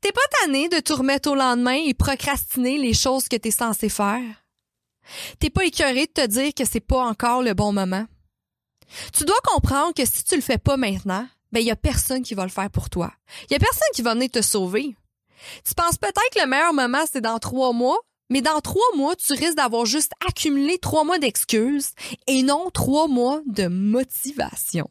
T'es pas tanné de te remettre au lendemain et procrastiner les choses que t'es censé faire? T'es pas écœuré de te dire que c'est pas encore le bon moment? Tu dois comprendre que si tu le fais pas maintenant, ben y a personne qui va le faire pour toi. Y a personne qui va venir te sauver. Tu penses peut-être que le meilleur moment c'est dans trois mois, mais dans trois mois, tu risques d'avoir juste accumulé trois mois d'excuses et non trois mois de motivation.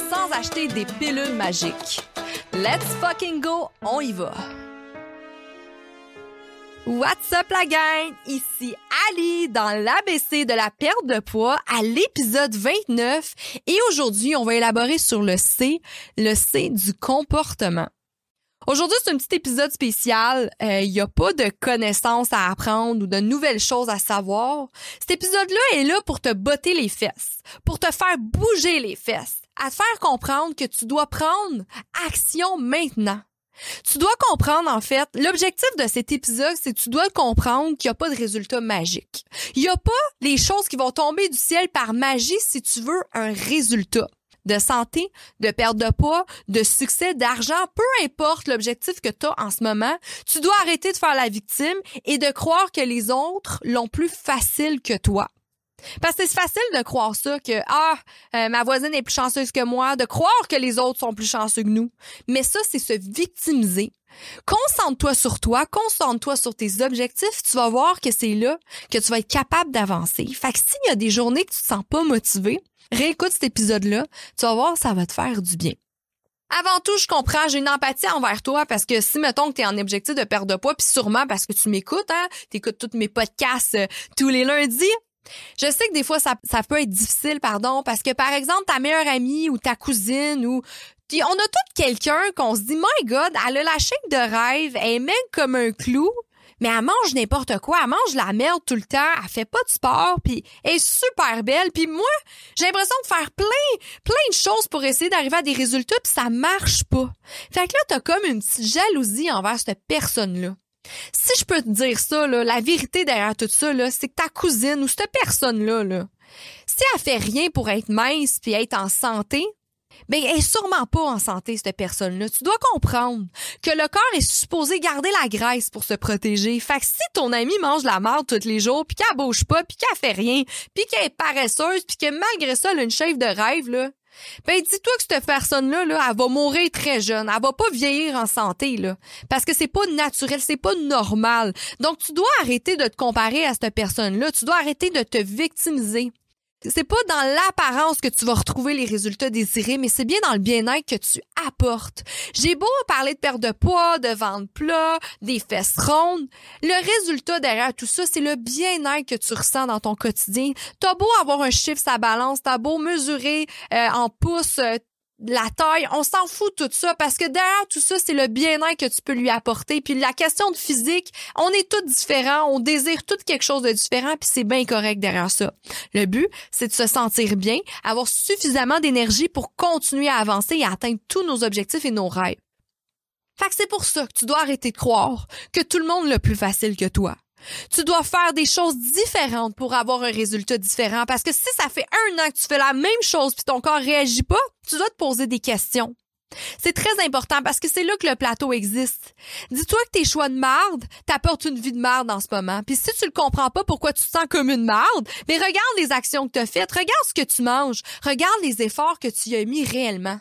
sans acheter des pilules magiques. Let's fucking go, on y va! What's up la gang? Ici Ali dans l'ABC de la perte de poids à l'épisode 29 et aujourd'hui on va élaborer sur le C, le C du comportement. Aujourd'hui, c'est un petit épisode spécial. Il euh, n'y a pas de connaissances à apprendre ou de nouvelles choses à savoir. Cet épisode-là est là pour te botter les fesses, pour te faire bouger les fesses, à te faire comprendre que tu dois prendre action maintenant. Tu dois comprendre, en fait, l'objectif de cet épisode, c'est que tu dois comprendre qu'il n'y a pas de résultat magique. Il n'y a pas les choses qui vont tomber du ciel par magie si tu veux un résultat de santé, de perte de poids, de succès, d'argent, peu importe l'objectif que tu as en ce moment, tu dois arrêter de faire la victime et de croire que les autres l'ont plus facile que toi. Parce que c'est facile de croire ça, que ah, euh, ma voisine est plus chanceuse que moi, de croire que les autres sont plus chanceux que nous. Mais ça, c'est se victimiser. Concentre-toi sur toi, concentre-toi sur tes objectifs, tu vas voir que c'est là que tu vas être capable d'avancer. Fait que s'il y a des journées que tu te sens pas motivé, réécoute cet épisode-là, tu vas voir, ça va te faire du bien. Avant tout, je comprends, j'ai une empathie envers toi parce que si mettons que tu es en objectif de perdre de poids, puis sûrement parce que tu m'écoutes, hein, tu écoutes tous mes podcasts euh, tous les lundis, je sais que des fois, ça, peut être difficile, pardon, parce que, par exemple, ta meilleure amie ou ta cousine ou on a tout quelqu'un qu'on se dit, my God, elle a la chaîne de rêve, elle est même comme un clou, mais elle mange n'importe quoi, elle mange la merde tout le temps, elle fait pas de sport, puis elle est super belle, puis moi, j'ai l'impression de faire plein, plein de choses pour essayer d'arriver à des résultats, puis ça marche pas. Fait que là, t'as comme une petite jalousie envers cette personne-là. Si je peux te dire ça, la vérité derrière tout ça, c'est que ta cousine ou cette personne-là, là, si elle fait rien pour être mince puis être en santé, ben elle est sûrement pas en santé cette personne-là. Tu dois comprendre que le corps est supposé garder la graisse pour se protéger. Fait que si ton ami mange la merde tous les jours, puis qu'elle bouge pas, puis qu'elle fait rien, puis qu'elle est paresseuse, puis que malgré ça elle a une chef de rêve là, ben dis-toi que cette personne-là, là, elle va mourir très jeune. Elle va pas vieillir en santé, là. Parce que c'est pas naturel, c'est pas normal. Donc, tu dois arrêter de te comparer à cette personne-là. Tu dois arrêter de te victimiser c'est pas dans l'apparence que tu vas retrouver les résultats désirés, mais c'est bien dans le bien-être que tu apportes. J'ai beau parler de perte de poids, de ventre plat, des fesses rondes, le résultat derrière tout ça, c'est le bien-être que tu ressens dans ton quotidien. T'as beau avoir un chiffre sa balance, t'as beau mesurer euh, en pouces euh, la taille, on s'en fout de tout ça parce que derrière tout ça, c'est le bien-être que tu peux lui apporter. Puis la question de physique, on est tous différents, on désire tout quelque chose de différent, puis c'est bien correct derrière ça. Le but, c'est de se sentir bien, avoir suffisamment d'énergie pour continuer à avancer et à atteindre tous nos objectifs et nos rêves. Fait que c'est pour ça que tu dois arrêter de croire que tout le monde l'a plus facile que toi. Tu dois faire des choses différentes pour avoir un résultat différent parce que si ça fait un an que tu fais la même chose puis ton corps réagit pas, tu dois te poser des questions. C'est très important parce que c'est là que le plateau existe. Dis-toi que tes choix de marde t'apportent une vie de marde en ce moment. Puis si tu le comprends pas pourquoi tu te sens comme une marde, mais regarde les actions que tu as faites, regarde ce que tu manges, regarde les efforts que tu as mis réellement.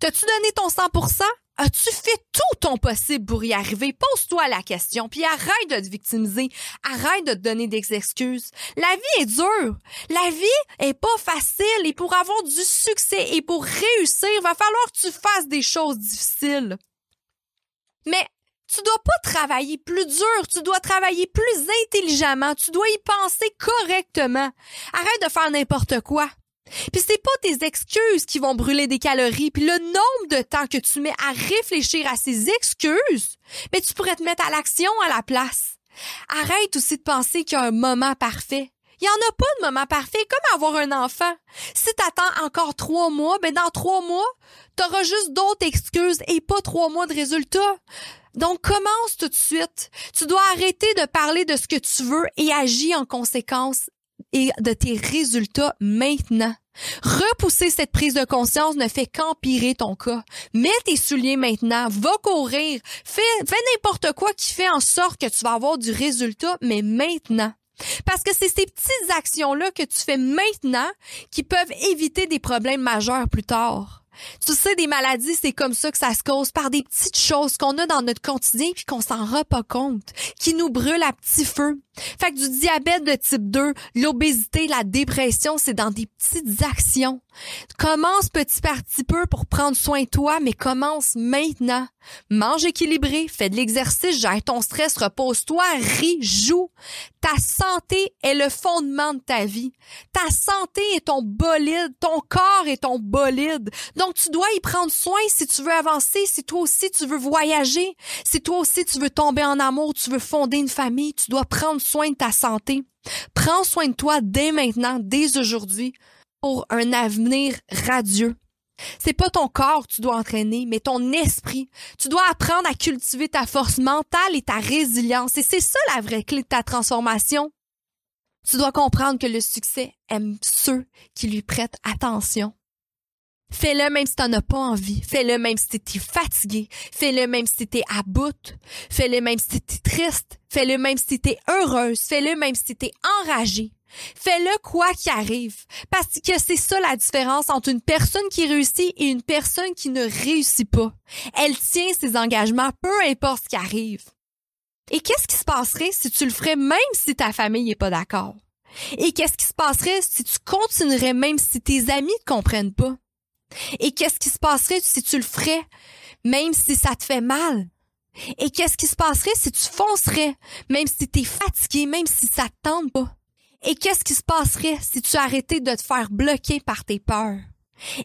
T'as-tu donné ton 100%? As-tu fait tout ton possible pour y arriver? Pose-toi la question, puis arrête de te victimiser. Arrête de te donner des excuses. La vie est dure. La vie est pas facile et pour avoir du succès et pour réussir, va falloir que tu fasses des choses difficiles. Mais tu dois pas travailler plus dur, tu dois travailler plus intelligemment, tu dois y penser correctement. Arrête de faire n'importe quoi. Puis c'est pas tes excuses qui vont brûler des calories, puis le nombre de temps que tu mets à réfléchir à ces excuses, mais tu pourrais te mettre à l'action à la place. Arrête aussi de penser qu'il y a un moment parfait. Il y en a pas de moment parfait, comme avoir un enfant. Si t'attends encore trois mois, ben dans trois mois, t'auras juste d'autres excuses et pas trois mois de résultats. Donc commence tout de suite. Tu dois arrêter de parler de ce que tu veux et agir en conséquence et de tes résultats maintenant. Repousser cette prise de conscience ne fait qu'empirer ton cas. Mets tes souliers maintenant, va courir, fais, fais n'importe quoi qui fait en sorte que tu vas avoir du résultat, mais maintenant. Parce que c'est ces petites actions-là que tu fais maintenant qui peuvent éviter des problèmes majeurs plus tard. Tu sais, des maladies, c'est comme ça que ça se cause par des petites choses qu'on a dans notre quotidien puis qu'on s'en rend pas compte, qui nous brûlent à petit feu. Fait que du diabète de type 2, l'obésité, la dépression, c'est dans des petites actions. Commence petit par petit peu pour prendre soin de toi, mais commence maintenant. Mange équilibré, fais de l'exercice, gère ton stress, repose-toi, ris, joue. Ta santé est le fondement de ta vie. Ta santé est ton bolide, ton corps est ton bolide. Donc tu dois y prendre soin si tu veux avancer, si toi aussi tu veux voyager, si toi aussi tu veux tomber en amour, tu veux fonder une famille, tu dois prendre soin de ta santé. Prends soin de toi dès maintenant, dès aujourd'hui, pour un avenir radieux. C'est pas ton corps que tu dois entraîner, mais ton esprit. Tu dois apprendre à cultiver ta force mentale et ta résilience. Et c'est ça la vraie clé de ta transformation. Tu dois comprendre que le succès aime ceux qui lui prêtent attention. Fais-le même si t'en as pas envie. Fais-le même si t'es fatigué. Fais-le même si t'es à bout. Fais-le même si t'es triste. Fais-le même si t'es heureuse. Fais-le même si t'es enragé. Fais-le quoi qu'il arrive. Parce que c'est ça la différence entre une personne qui réussit et une personne qui ne réussit pas. Elle tient ses engagements, peu importe ce qui arrive. Et qu'est-ce qui se passerait si tu le ferais même si ta famille n'est pas d'accord? Et qu'est-ce qui se passerait si tu continuerais même si tes amis ne comprennent pas? Et qu'est-ce qui se passerait si tu le ferais, même si ça te fait mal? Et qu'est-ce qui se passerait si tu foncerais, même si tu es fatigué, même si ça te tente pas? Et qu'est-ce qui se passerait si tu arrêtais de te faire bloquer par tes peurs?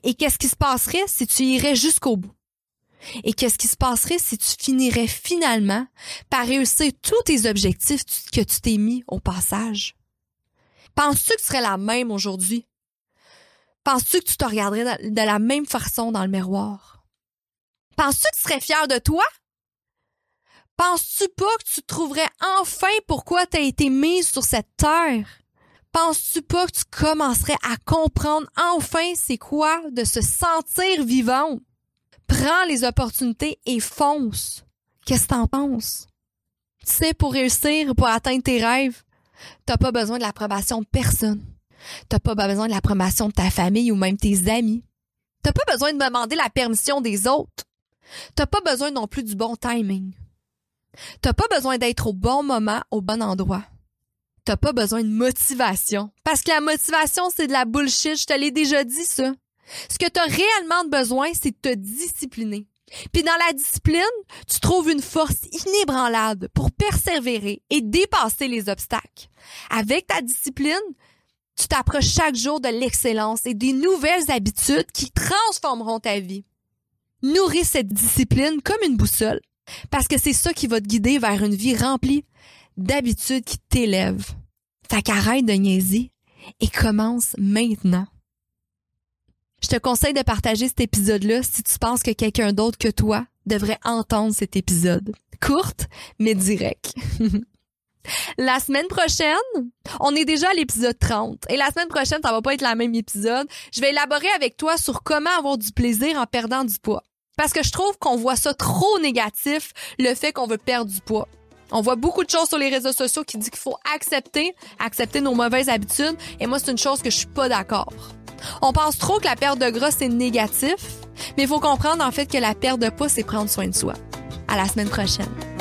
Et qu'est-ce qui se passerait si tu irais jusqu'au bout? Et qu'est-ce qui se passerait si tu finirais finalement par réussir tous tes objectifs que tu t'es mis au passage? Penses-tu que tu serais la même aujourd'hui? Penses-tu que tu te regarderais de la même façon dans le miroir? Penses-tu que tu serais fier de toi? Penses-tu pas que tu trouverais enfin pourquoi tu as été mise sur cette terre? Penses-tu pas que tu commencerais à comprendre enfin c'est quoi de se sentir vivant? Prends les opportunités et fonce. Qu'est-ce que t'en penses? Tu sais, pour réussir, pour atteindre tes rêves, t'as pas besoin de l'approbation de personne. T'as pas besoin de l'approbation de ta famille ou même tes amis. T'as pas besoin de demander la permission des autres. T'as pas besoin non plus du bon timing. T'as pas besoin d'être au bon moment, au bon endroit. T'as pas besoin de motivation. Parce que la motivation, c'est de la bullshit. Je te l'ai déjà dit, ça. Ce que t'as réellement besoin, c'est de te discipliner. Puis dans la discipline, tu trouves une force inébranlable pour persévérer et dépasser les obstacles. Avec ta discipline, tu t'approches chaque jour de l'excellence et des nouvelles habitudes qui transformeront ta vie. Nourris cette discipline comme une boussole, parce que c'est ça qui va te guider vers une vie remplie d'habitudes qui t'élèvent. Fait qu'arrête de niaiser et commence maintenant. Je te conseille de partager cet épisode-là si tu penses que quelqu'un d'autre que toi devrait entendre cet épisode. Courte, mais direct. La semaine prochaine, on est déjà à l'épisode 30. Et la semaine prochaine, ça va pas être la même épisode. Je vais élaborer avec toi sur comment avoir du plaisir en perdant du poids. Parce que je trouve qu'on voit ça trop négatif, le fait qu'on veut perdre du poids. On voit beaucoup de choses sur les réseaux sociaux qui disent qu'il faut accepter, accepter nos mauvaises habitudes. Et moi, c'est une chose que je suis pas d'accord. On pense trop que la perte de gras, c'est négatif. Mais il faut comprendre, en fait, que la perte de poids, c'est prendre soin de soi. À la semaine prochaine.